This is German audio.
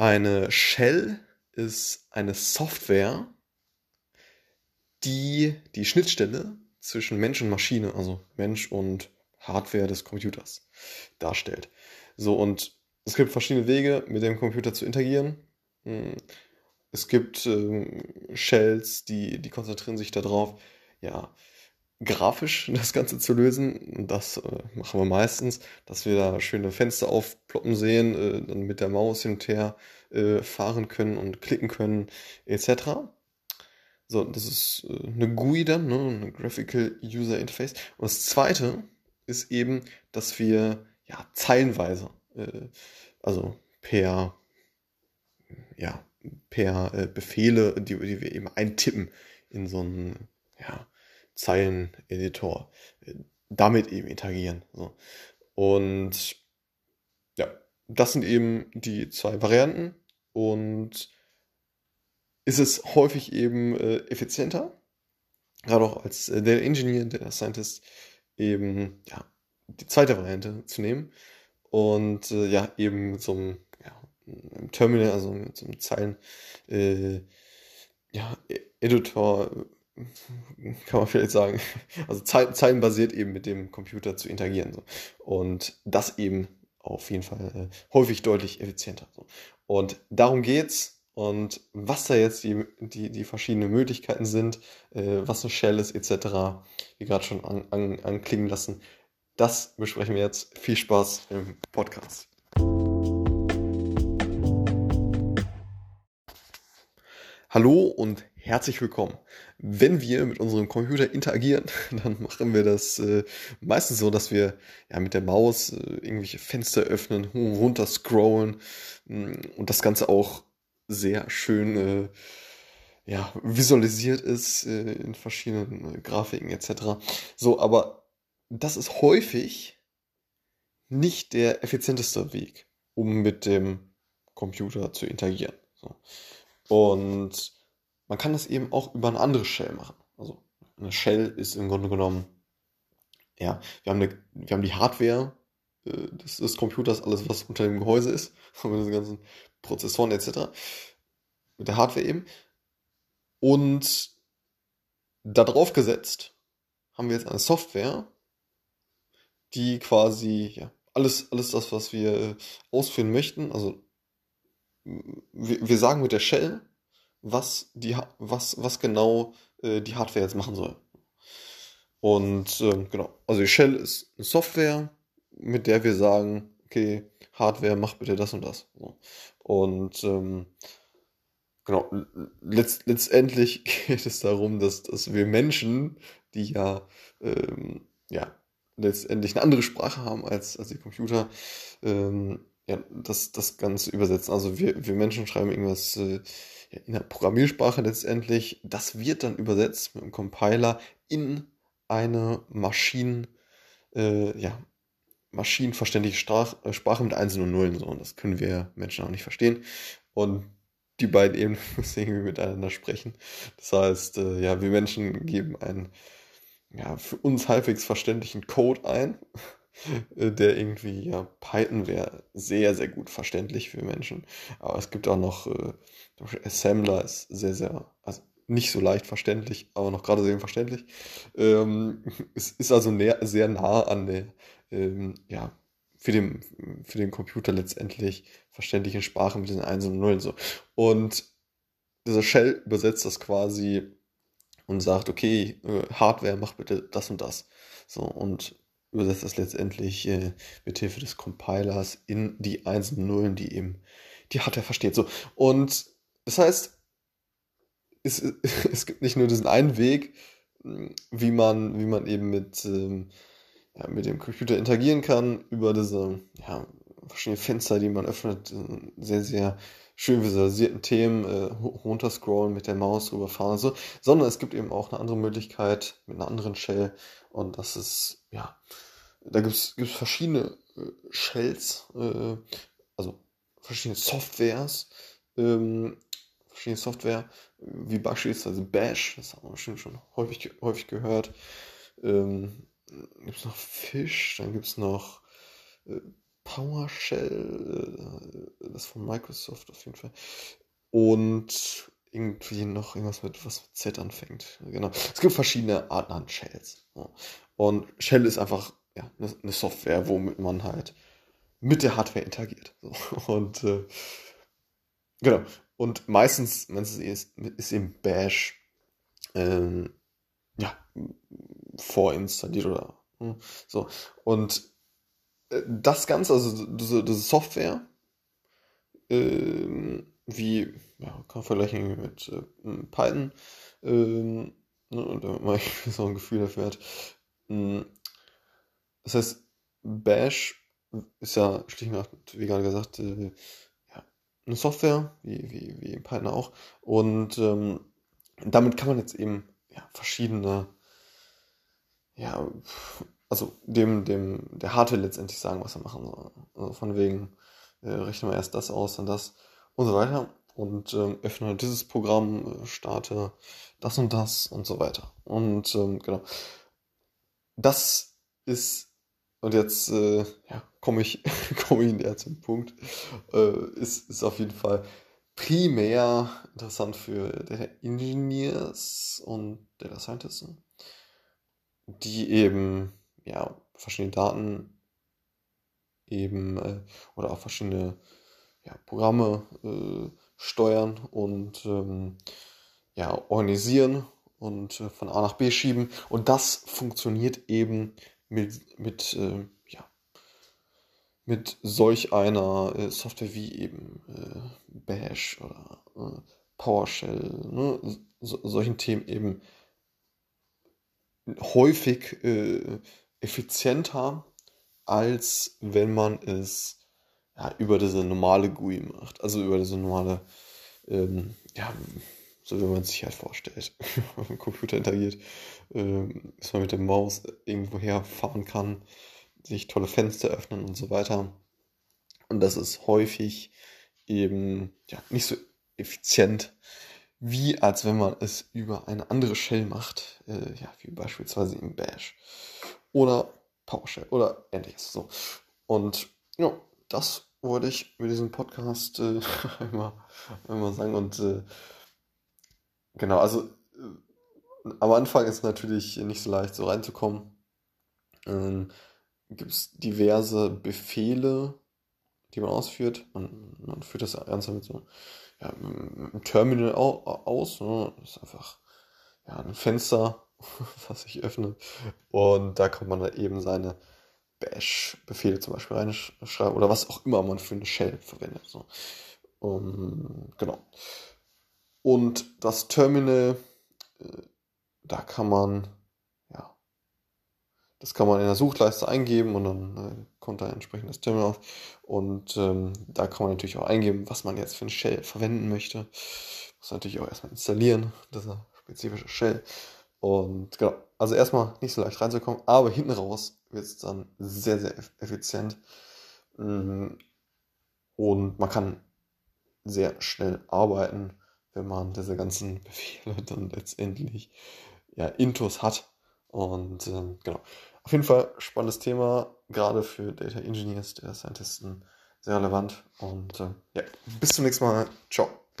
Eine Shell ist eine Software, die die Schnittstelle zwischen Mensch und Maschine, also Mensch und Hardware des Computers darstellt. So, und es gibt verschiedene Wege, mit dem Computer zu interagieren. Hm, es gibt ähm, Shells, die, die konzentrieren sich darauf, ja, grafisch das Ganze zu lösen. Das äh, machen wir meistens, dass wir da schöne Fenster aufploppen sehen, äh, dann mit der Maus hin und her äh, fahren können und klicken können, etc. So, das ist äh, eine GUI dann, ne, eine Graphical User Interface. Und das zweite ist eben, dass wir ja zeilenweise, äh, also per ja, per äh, Befehle, die, die wir eben eintippen in so einen ja, Zeileneditor, äh, damit eben interagieren. So. Und ja, das sind eben die zwei Varianten und ist es häufig eben äh, effizienter, gerade auch als äh, Data Engineer, Data Scientist, eben ja, die zweite Variante zu nehmen und äh, ja, eben zum im Terminal, also mit so einem Zeilen, äh, ja, Editor, kann man vielleicht sagen, also zeilenbasiert eben mit dem Computer zu interagieren. So. Und das eben auf jeden Fall äh, häufig deutlich effizienter. So. Und darum geht's. Und was da jetzt die, die, die verschiedenen Möglichkeiten sind, äh, was eine Shell ist, etc., wie gerade schon an, an, anklingen lassen, das besprechen wir jetzt. Viel Spaß im Podcast. Hallo und herzlich willkommen. Wenn wir mit unserem Computer interagieren, dann machen wir das äh, meistens so, dass wir ja mit der Maus äh, irgendwelche Fenster öffnen, runter scrollen mm, und das Ganze auch sehr schön äh, ja, visualisiert ist äh, in verschiedenen äh, Grafiken etc. So, aber das ist häufig nicht der effizienteste Weg, um mit dem Computer zu interagieren. So. Und man kann das eben auch über eine andere Shell machen. Also eine Shell ist im Grunde genommen, ja, wir haben, eine, wir haben die Hardware äh, des, des, Computers, alles was unter dem Gehäuse ist, mit den ganzen Prozessoren etc. Mit der Hardware eben. Und darauf gesetzt haben wir jetzt eine Software, die quasi ja, alles, alles das, was wir äh, ausführen möchten, also wir, sagen mit der Shell, was, die, was, was genau äh, die Hardware jetzt machen soll. Und äh, genau, also die Shell ist eine Software, mit der wir sagen, okay, Hardware, mach bitte das und das. So. Und ähm, genau, letzt, letztendlich geht es darum, dass, dass wir Menschen, die ja, ähm, ja letztendlich eine andere Sprache haben als, als die Computer, ähm, ja, das, das Ganze übersetzen. Also wir, wir Menschen schreiben irgendwas äh, in der Programmiersprache letztendlich. Das wird dann übersetzt mit einem Compiler in eine Maschinen, äh, ja, maschinenverständliche Sprach, äh, Sprache mit Einsen und Nullen. So. Und das können wir Menschen auch nicht verstehen. Und die beiden eben müssen irgendwie miteinander sprechen. Das heißt, äh, ja, wir Menschen geben einen ja, für uns halbwegs verständlichen Code ein der irgendwie, ja, Python wäre sehr, sehr gut verständlich für Menschen. Aber es gibt auch noch, äh, Assembler ist sehr, sehr, also nicht so leicht verständlich, aber noch gerade sehr verständlich. Ähm, es ist also näher, sehr nah an der, ähm, ja, für den, für den Computer letztendlich verständlichen Sprache mit den Einsen und Nullen so. Und dieser Shell übersetzt das quasi und sagt, okay, äh, Hardware, mach bitte das und das. So, und übersetzt das letztendlich äh, mit Hilfe des Compilers in die Einsen und Nullen, die eben die Hardware versteht. So. Und das heißt, es, es gibt nicht nur diesen einen Weg, wie man, wie man eben mit, ähm, ja, mit dem Computer interagieren kann, über diese ja, verschiedenen Fenster, die man öffnet, äh, sehr, sehr schön visualisierten Themen äh, runterscrollen mit der Maus rüberfahren und so, sondern es gibt eben auch eine andere Möglichkeit mit einer anderen Shell und das ist, ja, da gibt es verschiedene äh, Shells, äh, also verschiedene Softwares, ähm, verschiedene Software, wie beispielsweise Bash, das haben wir bestimmt schon häufig, häufig gehört. Ähm, gibt es noch Fish, dann gibt es noch äh, PowerShell, äh, das von Microsoft auf jeden Fall. Und irgendwie noch irgendwas mit, was mit Z anfängt. Genau. Es gibt verschiedene Arten an Shells. Und Shell ist einfach ja, eine Software, womit man halt mit der Hardware interagiert. Und äh, genau. Und meistens, es ist, ist eben Bash ähm, ja, vorinstalliert oder hm, so. Und äh, das Ganze, also diese, diese Software, äh, wie, ja, kann man vergleichen mit äh, Python, ähm, ne, damit man so ein Gefühl dafür hat. Hm, das heißt, Bash ist ja schlicht und wie gerade gesagt, äh, ja, eine Software, wie, wie, wie Python auch. Und ähm, damit kann man jetzt eben ja, verschiedene, ja, also dem, dem, der Hardware letztendlich sagen, was er machen soll. Also von wegen, äh, rechne mal erst das aus, dann das und so weiter. Und ähm, öffne dieses Programm, äh, starte das und das und so weiter. Und ähm, genau. Das ist, und jetzt äh, ja, komme ich, komme ich näher zum Punkt, äh, ist, ist auf jeden Fall primär interessant für Data Engineers und Data Scientists, die eben ja, verschiedene Daten eben äh, oder auch verschiedene ja, Programme äh, steuern und ähm, ja, organisieren und äh, von A nach B schieben. Und das funktioniert eben mit, mit äh, mit solch einer äh, Software wie eben äh, Bash oder äh, PowerShell, ne, so, solchen Themen eben häufig effizienter, als wenn man es ja, über diese normale GUI macht. Also über diese normale, ähm, ja, so wie man sich halt vorstellt, auf dem Computer interagiert, ähm, dass man mit der Maus irgendwo herfahren kann sich tolle Fenster öffnen und so weiter. Und das ist häufig eben ja, nicht so effizient, wie als wenn man es über eine andere Shell macht, äh, ja, wie beispielsweise im Bash oder PowerShell oder ähnliches. So. Und ja, das wollte ich mit diesem Podcast äh, einmal, einmal sagen. Und äh, genau, also äh, am Anfang ist natürlich nicht so leicht so reinzukommen. Ähm, gibt es diverse Befehle, die man ausführt. Man, man führt das Ganze mit so ja, einem Terminal aus. Ne? Das ist einfach ja, ein Fenster, was sich öffnet. Und da kann man dann eben seine Bash-Befehle zum Beispiel reinschreiben oder was auch immer man für eine Shell verwendet. So. Um, genau. Und das Terminal, äh, da kann man das kann man in der Suchleiste eingeben und dann äh, kommt da entsprechend das Terminal auf. Und ähm, da kann man natürlich auch eingeben, was man jetzt für eine Shell verwenden möchte. Muss natürlich auch erstmal installieren, dieser spezifische Shell. Und genau, also erstmal nicht so leicht reinzukommen, aber hinten raus wird es dann sehr, sehr effizient. Mm, und man kann sehr schnell arbeiten, wenn man diese ganzen Befehle dann letztendlich ja, Intus hat. Und ähm, genau. Auf jeden Fall spannendes Thema, gerade für Data Engineers, Data Scientisten, sehr relevant. Und äh, ja, bis zum nächsten Mal. Ciao.